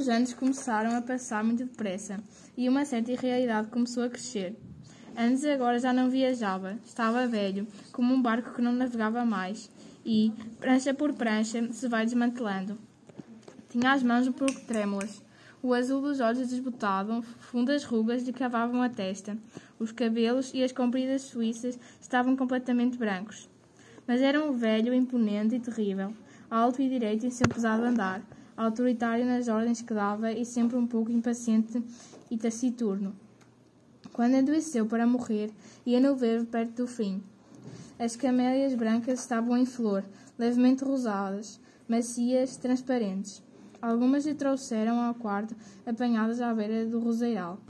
os anos começaram a passar muito depressa e uma certa irrealidade começou a crescer. Antes agora já não viajava, estava velho, como um barco que não navegava mais, e, prancha por prancha, se vai desmantelando. Tinha as mãos um pouco trêmulas, o azul dos olhos desbotado, fundas rugas lhe cavavam a testa, os cabelos e as compridas suíças estavam completamente brancos. Mas era um velho imponente e terrível, alto e direito em seu pesado andar, autoritário nas ordens que dava e sempre um pouco impaciente e taciturno. Quando adoeceu para morrer, ia-no ver perto do fim. As camélias brancas estavam em flor, levemente rosadas, macias, transparentes. Algumas lhe trouxeram ao quarto, apanhadas à beira do roseiral.